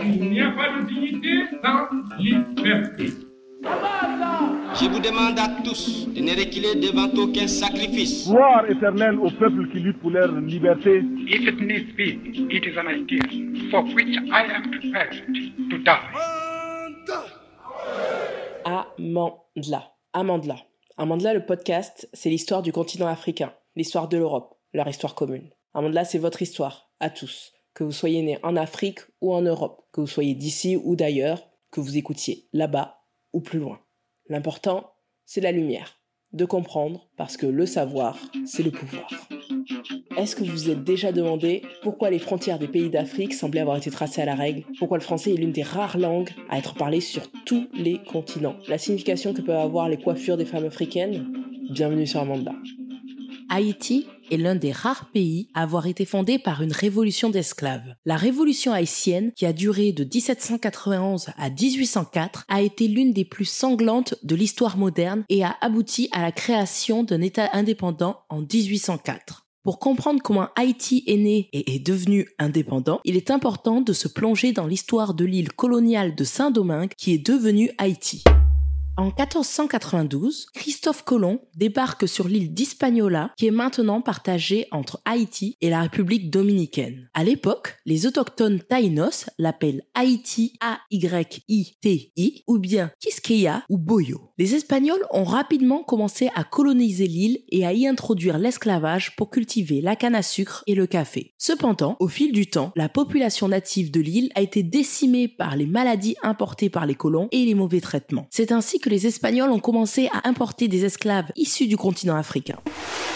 Il n'y a pas de dignité sans liberté. Je vous demande à tous de ne reculer devant aucun sacrifice. Gloire éternelle au peuple qui lutte pour leur liberté. If it needs be, it is an idea for which I am prepared to die. Amandla. Amandla. Amandla, le podcast, c'est l'histoire du continent africain, l'histoire de l'Europe, leur histoire commune. Amandla, c'est votre histoire, à tous. Que vous soyez né en Afrique ou en Europe, que vous soyez d'ici ou d'ailleurs, que vous écoutiez là-bas ou plus loin. L'important, c'est la lumière, de comprendre, parce que le savoir, c'est le pouvoir. Est-ce que vous vous êtes déjà demandé pourquoi les frontières des pays d'Afrique semblaient avoir été tracées à la règle? Pourquoi le français est l'une des rares langues à être parlée sur tous les continents? La signification que peuvent avoir les coiffures des femmes africaines? Bienvenue sur Amanda. Haïti est l'un des rares pays à avoir été fondé par une révolution d'esclaves. La révolution haïtienne, qui a duré de 1791 à 1804, a été l'une des plus sanglantes de l'histoire moderne et a abouti à la création d'un État indépendant en 1804. Pour comprendre comment Haïti est né et est devenu indépendant, il est important de se plonger dans l'histoire de l'île coloniale de Saint-Domingue qui est devenue Haïti. En 1492, Christophe Colomb débarque sur l'île d'Hispaniola, qui est maintenant partagée entre Haïti et la République dominicaine. À l'époque, les autochtones taïnos l'appellent Haïti A-Y-I-T-I ou bien Quisqueya ou Boyo. Les Espagnols ont rapidement commencé à coloniser l'île et à y introduire l'esclavage pour cultiver la canne à sucre et le café. Cependant, au fil du temps, la population native de l'île a été décimée par les maladies importées par les colons et les mauvais traitements. C'est ainsi que les Espagnols ont commencé à importer des esclaves issus du continent africain.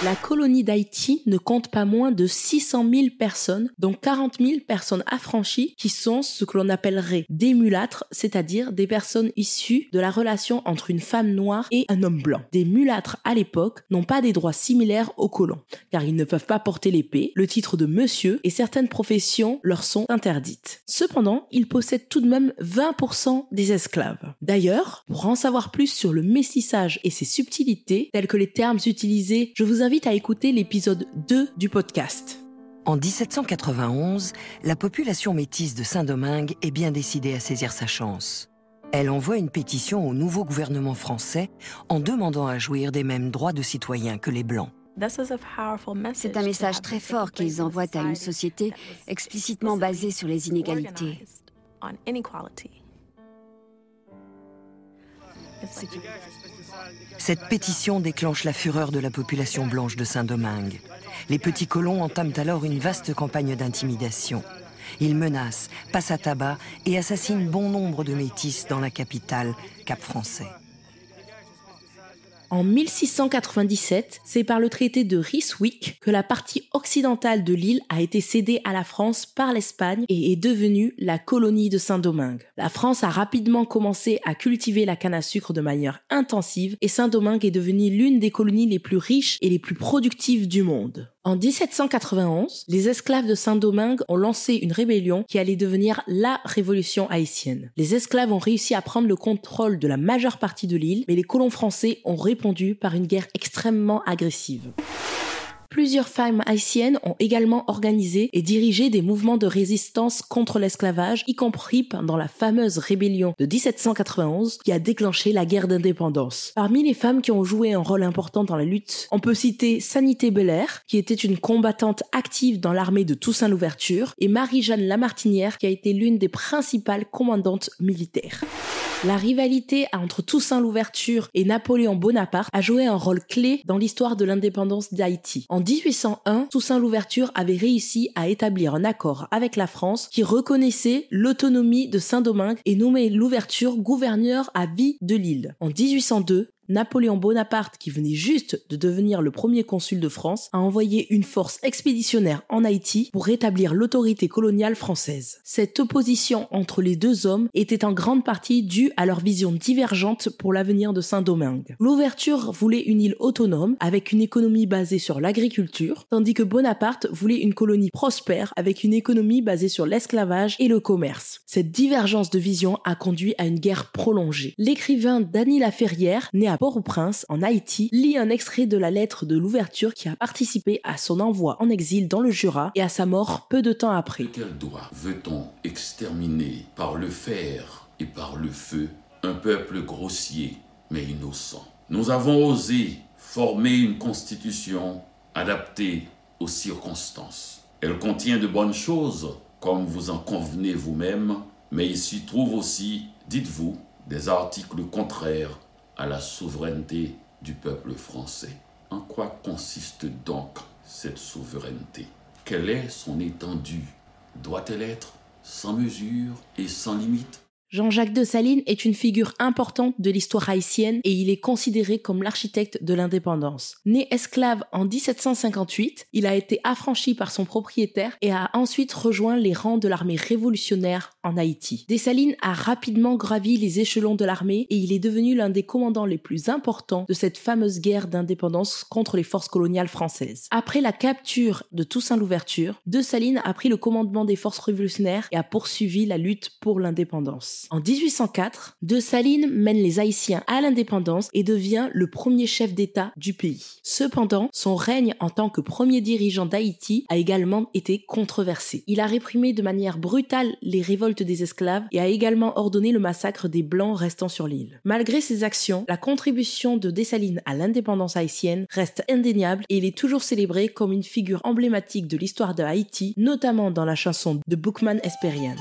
La colonie d'Haïti ne compte pas moins de 600 000 personnes, dont 40 000 personnes affranchies qui sont ce que l'on appellerait des mulâtres, c'est-à-dire des personnes issues de la relation entre une femme noire et un homme blanc. Des mulâtres à l'époque n'ont pas des droits similaires aux colons, car ils ne peuvent pas porter l'épée, le titre de monsieur et certaines professions leur sont interdites. Cependant, ils possèdent tout de même 20% des esclaves. D'ailleurs, pour en savoir plus sur le mestissage et ses subtilités, tels que les termes utilisés, je vous invite à écouter l'épisode 2 du podcast. En 1791, la population métisse de Saint-Domingue est bien décidée à saisir sa chance. Elle envoie une pétition au nouveau gouvernement français en demandant à jouir des mêmes droits de citoyens que les Blancs. C'est un message très fort qu'ils envoient à une société explicitement basée sur les inégalités. Cette pétition déclenche la fureur de la population blanche de Saint-Domingue. Les petits colons entament alors une vaste campagne d'intimidation. Ils menacent, passent à tabac et assassinent bon nombre de métis dans la capitale, Cap-Français. En 1697, c'est par le traité de Ryswick que la partie occidentale de l'île a été cédée à la France par l'Espagne et est devenue la colonie de Saint-Domingue. La France a rapidement commencé à cultiver la canne à sucre de manière intensive et Saint-Domingue est devenue l'une des colonies les plus riches et les plus productives du monde. En 1791, les esclaves de Saint-Domingue ont lancé une rébellion qui allait devenir la révolution haïtienne. Les esclaves ont réussi à prendre le contrôle de la majeure partie de l'île, mais les colons français ont répondu par une guerre extrêmement agressive. Plusieurs femmes haïtiennes ont également organisé et dirigé des mouvements de résistance contre l'esclavage, y compris pendant la fameuse rébellion de 1791 qui a déclenché la guerre d'indépendance. Parmi les femmes qui ont joué un rôle important dans la lutte, on peut citer Sanité Belair, qui était une combattante active dans l'armée de Toussaint Louverture, et Marie-Jeanne Lamartinière, qui a été l'une des principales commandantes militaires. La rivalité entre Toussaint Louverture et Napoléon Bonaparte a joué un rôle clé dans l'histoire de l'indépendance d'Haïti. En 1801, Toussaint Louverture avait réussi à établir un accord avec la France qui reconnaissait l'autonomie de Saint-Domingue et nommait Louverture gouverneur à vie de l'île. En 1802, Napoléon Bonaparte, qui venait juste de devenir le premier consul de France, a envoyé une force expéditionnaire en Haïti pour rétablir l'autorité coloniale française. Cette opposition entre les deux hommes était en grande partie due à leur vision divergente pour l'avenir de Saint-Domingue. L'ouverture voulait une île autonome avec une économie basée sur l'agriculture, tandis que Bonaparte voulait une colonie prospère avec une économie basée sur l'esclavage et le commerce. Cette divergence de vision a conduit à une guerre prolongée. L'écrivain Dany Laferrière, né à Port-au-Prince, en Haïti, lit un extrait de la lettre de l'ouverture qui a participé à son envoi en exil dans le Jura et à sa mort peu de temps après. Quel droit veut-on exterminer par le fer et par le feu un peuple grossier mais innocent? Nous avons osé former une constitution adaptée aux circonstances. Elle contient de bonnes choses, comme vous en convenez vous-même, mais il s'y trouve aussi, dites-vous, des articles contraires à la souveraineté du peuple français. En quoi consiste donc cette souveraineté? Quelle est son étendue? Doit-elle être sans mesure et sans limite? Jean-Jacques Dessalines est une figure importante de l'histoire haïtienne et il est considéré comme l'architecte de l'indépendance. Né esclave en 1758, il a été affranchi par son propriétaire et a ensuite rejoint les rangs de l'armée révolutionnaire en Haïti. Dessalines a rapidement gravi les échelons de l'armée et il est devenu l'un des commandants les plus importants de cette fameuse guerre d'indépendance contre les forces coloniales françaises. Après la capture de Toussaint Louverture, Dessalines a pris le commandement des forces révolutionnaires et a poursuivi la lutte pour l'indépendance. En 1804, De Salines mène les Haïtiens à l'indépendance et devient le premier chef d'État du pays. Cependant, son règne en tant que premier dirigeant d'Haïti a également été controversé. Il a réprimé de manière brutale les révoltes des esclaves et a également ordonné le massacre des Blancs restant sur l'île. Malgré ses actions, la contribution de Dessalines à l'indépendance haïtienne reste indéniable et il est toujours célébré comme une figure emblématique de l'histoire de Haïti, notamment dans la chanson de Bookman Esperian.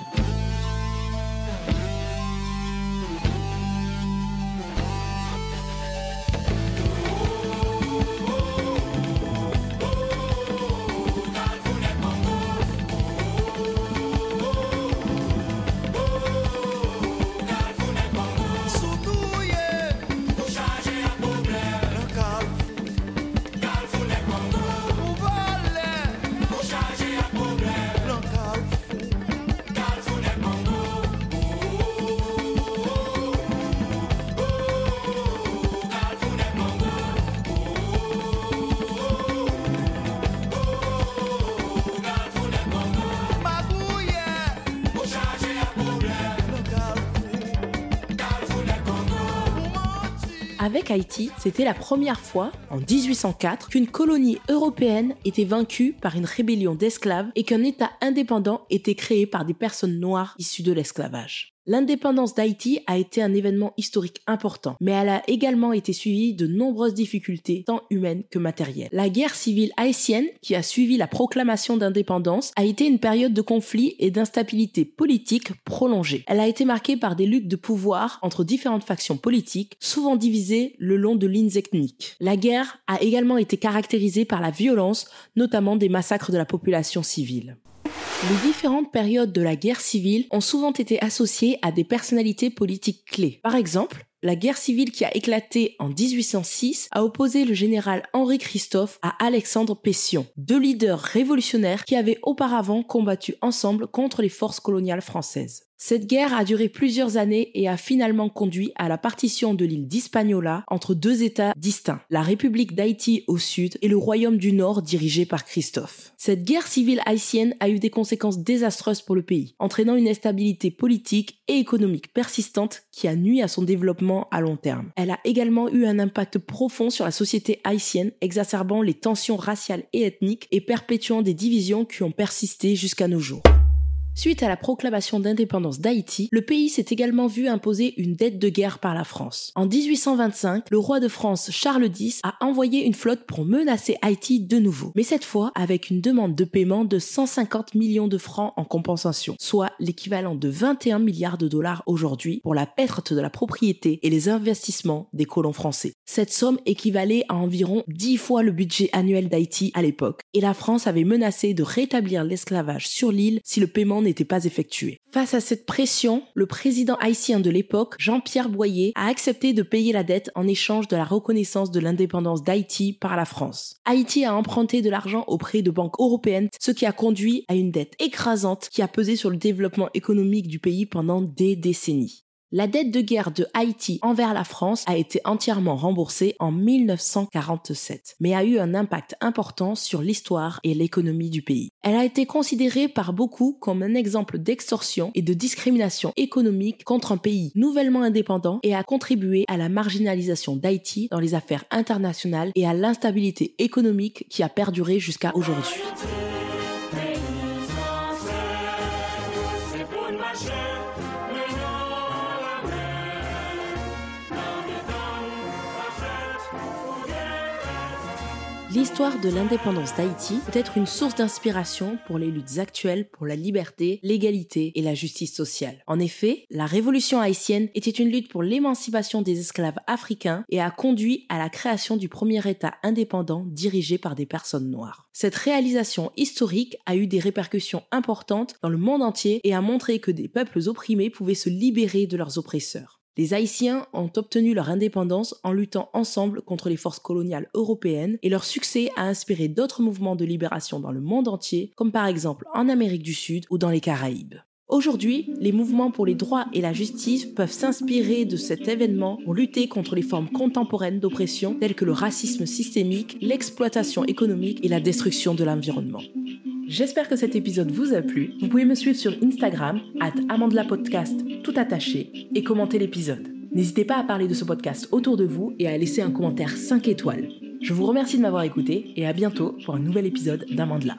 Avec Haïti, c'était la première fois, en 1804, qu'une colonie européenne était vaincue par une rébellion d'esclaves et qu'un État indépendant était créé par des personnes noires issues de l'esclavage. L'indépendance d'Haïti a été un événement historique important, mais elle a également été suivie de nombreuses difficultés, tant humaines que matérielles. La guerre civile haïtienne, qui a suivi la proclamation d'indépendance, a été une période de conflit et d'instabilité politique prolongée. Elle a été marquée par des luttes de pouvoir entre différentes factions politiques, souvent divisées le long de lignes ethniques. La guerre a également été caractérisée par la violence, notamment des massacres de la population civile. Les différentes périodes de la guerre civile ont souvent été associées à des personnalités politiques clés. Par exemple, la guerre civile qui a éclaté en 1806 a opposé le général Henri Christophe à Alexandre Pession, deux leaders révolutionnaires qui avaient auparavant combattu ensemble contre les forces coloniales françaises. Cette guerre a duré plusieurs années et a finalement conduit à la partition de l'île d'Hispaniola entre deux États distincts, la République d'Haïti au sud et le Royaume du Nord dirigé par Christophe. Cette guerre civile haïtienne a eu des conséquences désastreuses pour le pays, entraînant une instabilité politique et économique persistante qui a nui à son développement à long terme. Elle a également eu un impact profond sur la société haïtienne, exacerbant les tensions raciales et ethniques et perpétuant des divisions qui ont persisté jusqu'à nos jours. Suite à la proclamation d'indépendance d'Haïti, le pays s'est également vu imposer une dette de guerre par la France. En 1825, le roi de France Charles X a envoyé une flotte pour menacer Haïti de nouveau, mais cette fois avec une demande de paiement de 150 millions de francs en compensation, soit l'équivalent de 21 milliards de dollars aujourd'hui pour la perte de la propriété et les investissements des colons français. Cette somme équivalait à environ 10 fois le budget annuel d'Haïti à l'époque, et la France avait menacé de rétablir l'esclavage sur l'île si le paiement n'était pas effectué. Face à cette pression, le président haïtien de l'époque, Jean-Pierre Boyer, a accepté de payer la dette en échange de la reconnaissance de l'indépendance d'Haïti par la France. Haïti a emprunté de l'argent auprès de banques européennes, ce qui a conduit à une dette écrasante qui a pesé sur le développement économique du pays pendant des décennies. La dette de guerre de Haïti envers la France a été entièrement remboursée en 1947, mais a eu un impact important sur l'histoire et l'économie du pays. Elle a été considérée par beaucoup comme un exemple d'extorsion et de discrimination économique contre un pays nouvellement indépendant et a contribué à la marginalisation d'Haïti dans les affaires internationales et à l'instabilité économique qui a perduré jusqu'à aujourd'hui. L'histoire de l'indépendance d'Haïti peut être une source d'inspiration pour les luttes actuelles pour la liberté, l'égalité et la justice sociale. En effet, la révolution haïtienne était une lutte pour l'émancipation des esclaves africains et a conduit à la création du premier État indépendant dirigé par des personnes noires. Cette réalisation historique a eu des répercussions importantes dans le monde entier et a montré que des peuples opprimés pouvaient se libérer de leurs oppresseurs. Les Haïtiens ont obtenu leur indépendance en luttant ensemble contre les forces coloniales européennes et leur succès a inspiré d'autres mouvements de libération dans le monde entier, comme par exemple en Amérique du Sud ou dans les Caraïbes. Aujourd'hui, les mouvements pour les droits et la justice peuvent s'inspirer de cet événement pour lutter contre les formes contemporaines d'oppression telles que le racisme systémique, l'exploitation économique et la destruction de l'environnement. J'espère que cet épisode vous a plu. Vous pouvez me suivre sur Instagram, at Podcast, tout attaché, et commenter l'épisode. N'hésitez pas à parler de ce podcast autour de vous et à laisser un commentaire 5 étoiles. Je vous remercie de m'avoir écouté et à bientôt pour un nouvel épisode d'Amandla.